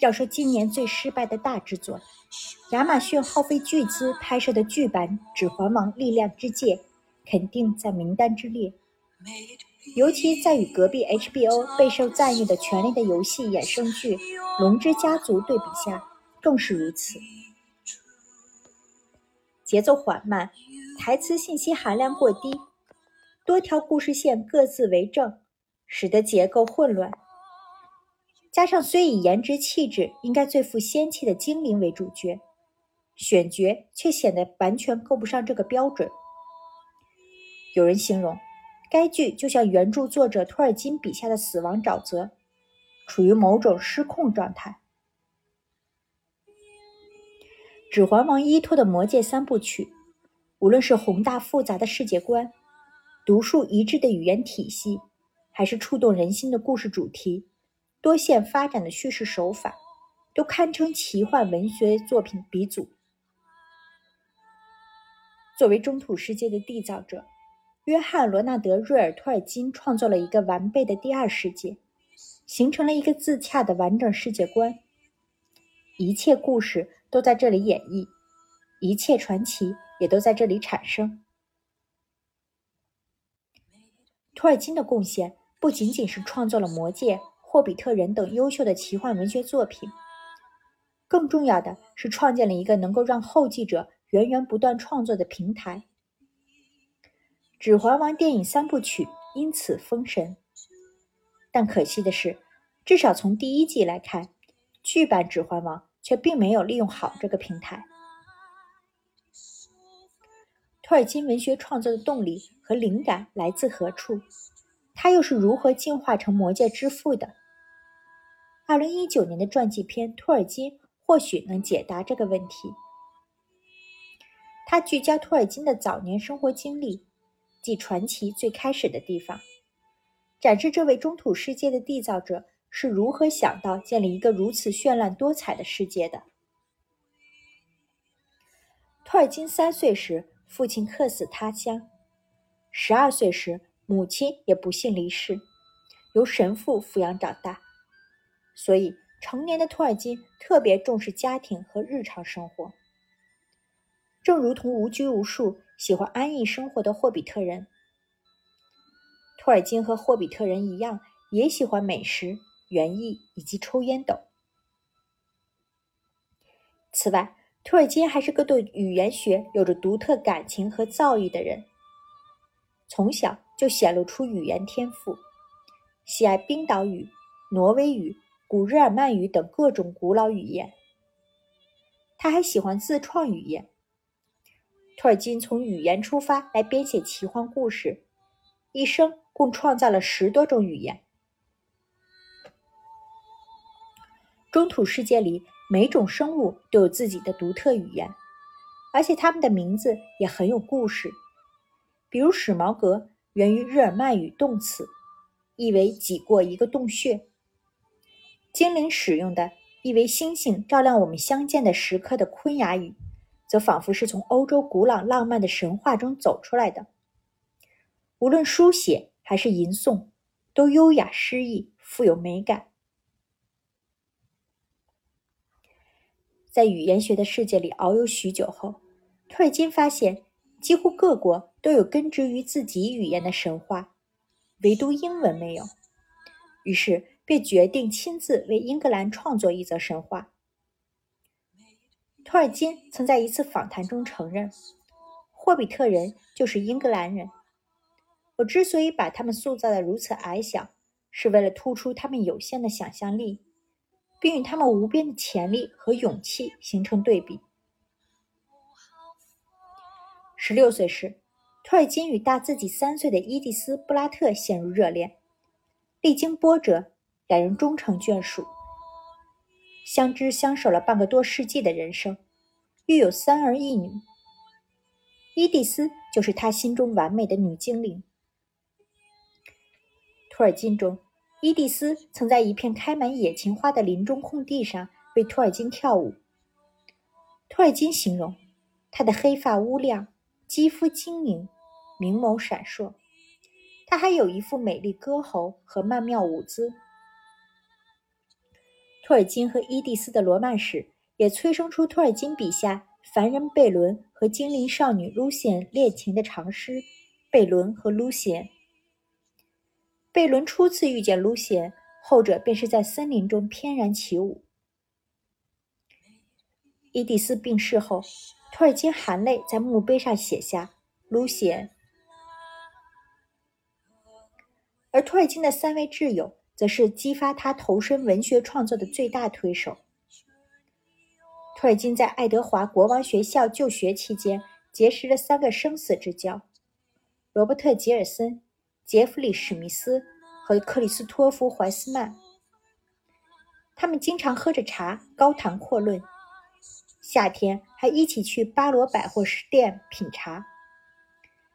要说今年最失败的大制作，亚马逊耗费巨资拍摄的剧版《指环王：力量之戒》肯定在名单之列。尤其在与隔壁 HBO 备受赞誉的《权力的游戏》衍生剧《龙之家族》对比下，更是如此。节奏缓慢，台词信息含量过低，多条故事线各自为政，使得结构混乱。加上虽以颜值气质应该最富仙气的精灵为主角，选角却显得完全够不上这个标准。有人形容，该剧就像原著作者托尔金笔下的死亡沼泽，处于某种失控状态。《指环王》依托的魔戒三部曲，无论是宏大复杂的世界观、独树一帜的语言体系，还是触动人心的故事主题。多线发展的叙事手法，都堪称奇幻文学作品鼻祖。作为中土世界的缔造者，约翰·罗纳德·瑞尔·托尔金创作了一个完备的第二世界，形成了一个自洽的完整世界观。一切故事都在这里演绎，一切传奇也都在这里产生。托尔金的贡献不仅仅是创作了《魔戒》。霍比特人等优秀的奇幻文学作品，更重要的是创建了一个能够让后继者源源不断创作的平台。《指环王》电影三部曲因此封神，但可惜的是，至少从第一季来看，剧版《指环王》却并没有利用好这个平台。托尔金文学创作的动力和灵感来自何处？他又是如何进化成魔界之父的？二零一九年的传记片《托尔金》或许能解答这个问题。他聚焦托尔金的早年生活经历，即传奇最开始的地方，展示这位中土世界的缔造者是如何想到建立一个如此绚烂多彩的世界的。托尔金三岁时，父亲客死他乡；十二岁时，母亲也不幸离世，由神父抚养长大。所以，成年的托尔金特别重视家庭和日常生活，正如同无拘无束、喜欢安逸生活的霍比特人。托尔金和霍比特人一样，也喜欢美食、园艺以及抽烟等。此外，托尔金还是个对语言学有着独特感情和造诣的人，从小就显露出语言天赋，喜爱冰岛语、挪威语。古日耳曼语等各种古老语言，他还喜欢自创语言。托尔金从语言出发来编写奇幻故事，一生共创造了十多种语言。中土世界里每种生物都有自己的独特语言，而且它们的名字也很有故事。比如史矛革源于日耳曼语动词，意为挤过一个洞穴。精灵使用的意为星星照亮我们相见的时刻的昆雅语，则仿佛是从欧洲古老浪漫的神话中走出来的。无论书写还是吟诵，都优雅诗意，富有美感。在语言学的世界里遨游许久后，托尔金发现，几乎各国都有根植于自己语言的神话，唯独英文没有。于是。便决定亲自为英格兰创作一则神话。托尔金曾在一次访谈中承认，霍比特人就是英格兰人。我之所以把他们塑造的如此矮小，是为了突出他们有限的想象力，并与他们无边的潜力和勇气形成对比。十六岁时，托尔金与大自己三岁的伊蒂斯·布拉特陷入热恋，历经波折。两人终成眷属，相知相守了半个多世纪的人生，育有三儿一女。伊蒂丝就是他心中完美的女精灵。托尔金中，伊蒂丝曾在一片开满野芹花的林中空地上为托尔金跳舞。托尔金形容她的黑发乌亮，肌肤晶莹，明眸闪烁。她还有一副美丽歌喉和曼妙舞姿。托尔金和伊蒂丝的罗曼史也催生出托尔金笔下凡人贝伦和精灵少女露西恩恋情的长诗《贝伦和露西恩》。贝伦初次遇见露西恩，后者便是在森林中翩然起舞。伊蒂丝病逝后，托尔金含泪在墓碑上写下“露西恩”，而托尔金的三位挚友。则是激发他投身文学创作的最大推手。托尔金在爱德华国王学校就学期间，结识了三个生死之交：罗伯特·吉尔森、杰弗里·史密斯和克里斯托弗·怀斯曼。他们经常喝着茶，高谈阔论，夏天还一起去巴罗百货店品茶。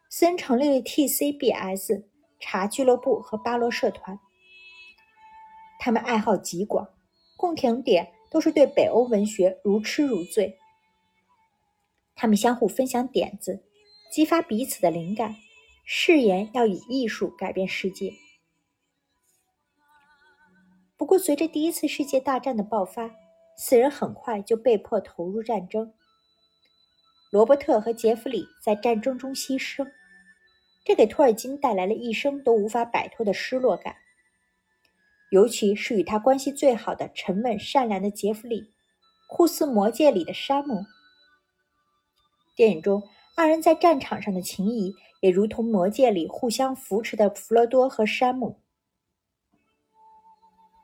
森成立了 T.C.B.S 茶俱乐部和巴罗社团。他们爱好极广，共同点都是对北欧文学如痴如醉。他们相互分享点子，激发彼此的灵感，誓言要以艺术改变世界。不过，随着第一次世界大战的爆发，四人很快就被迫投入战争。罗伯特和杰弗里在战争中牺牲，这给托尔金带来了一生都无法摆脱的失落感。尤其是与他关系最好的沉稳善良的杰弗里，酷似《魔戒》里的山姆。电影中二人在战场上的情谊，也如同《魔戒》里互相扶持的弗罗多和山姆。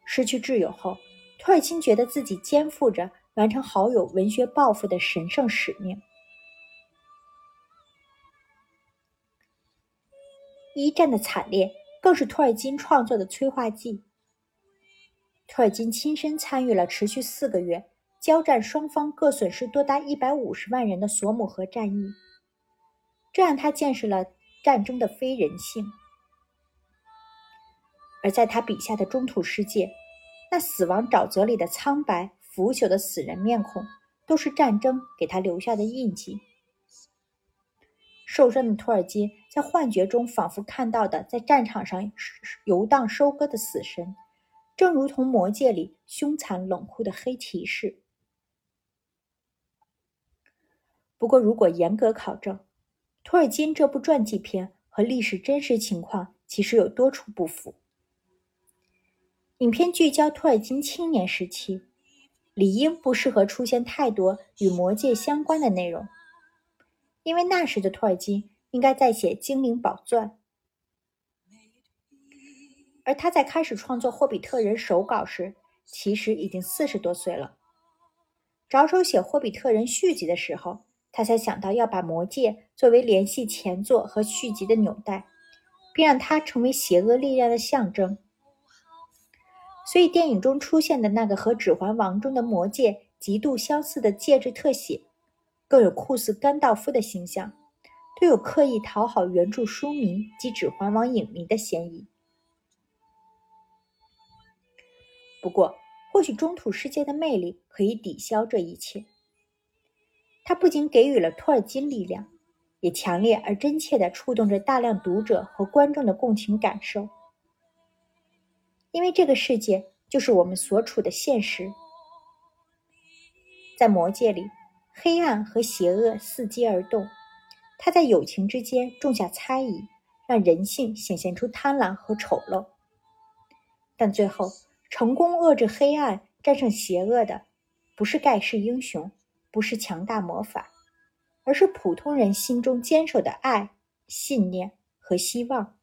失去挚友后，托尔金觉得自己肩负着完成好友文学抱负的神圣使命。一战的惨烈，更是托尔金创作的催化剂。托尔金亲身参与了持续四个月、交战双方各损失多达一百五十万人的索姆河战役，这让他见识了战争的非人性。而在他笔下的中土世界，那死亡沼泽里的苍白、腐朽的死人面孔，都是战争给他留下的印记。受伤的托尔金在幻觉中仿佛看到的在战场上游荡收割的死神。正如同魔界里凶残冷酷的黑骑士。不过，如果严格考证，托尔金这部传记片和历史真实情况其实有多处不符。影片聚焦托尔金青年时期，理应不适合出现太多与魔界相关的内容，因为那时的托尔金应该在写《精灵宝钻》。而他在开始创作《霍比特人》手稿时，其实已经四十多岁了。着手写《霍比特人》续集的时候，他才想到要把魔戒作为联系前作和续集的纽带，并让它成为邪恶力量的象征。所以，电影中出现的那个和《指环王》中的魔戒极度相似的戒指特写，更有酷似甘道夫的形象，都有刻意讨好原著书迷及《指环王》影迷的嫌疑。不过，或许中土世界的魅力可以抵消这一切。它不仅给予了托尔金力量，也强烈而真切地触动着大量读者和观众的共情感受。因为这个世界就是我们所处的现实。在魔界里，黑暗和邪恶伺机而动，它在友情之间种下猜疑，让人性显现出贪婪和丑陋。但最后，成功遏制黑暗、战胜邪恶的，不是盖世英雄，不是强大魔法，而是普通人心中坚守的爱、信念和希望。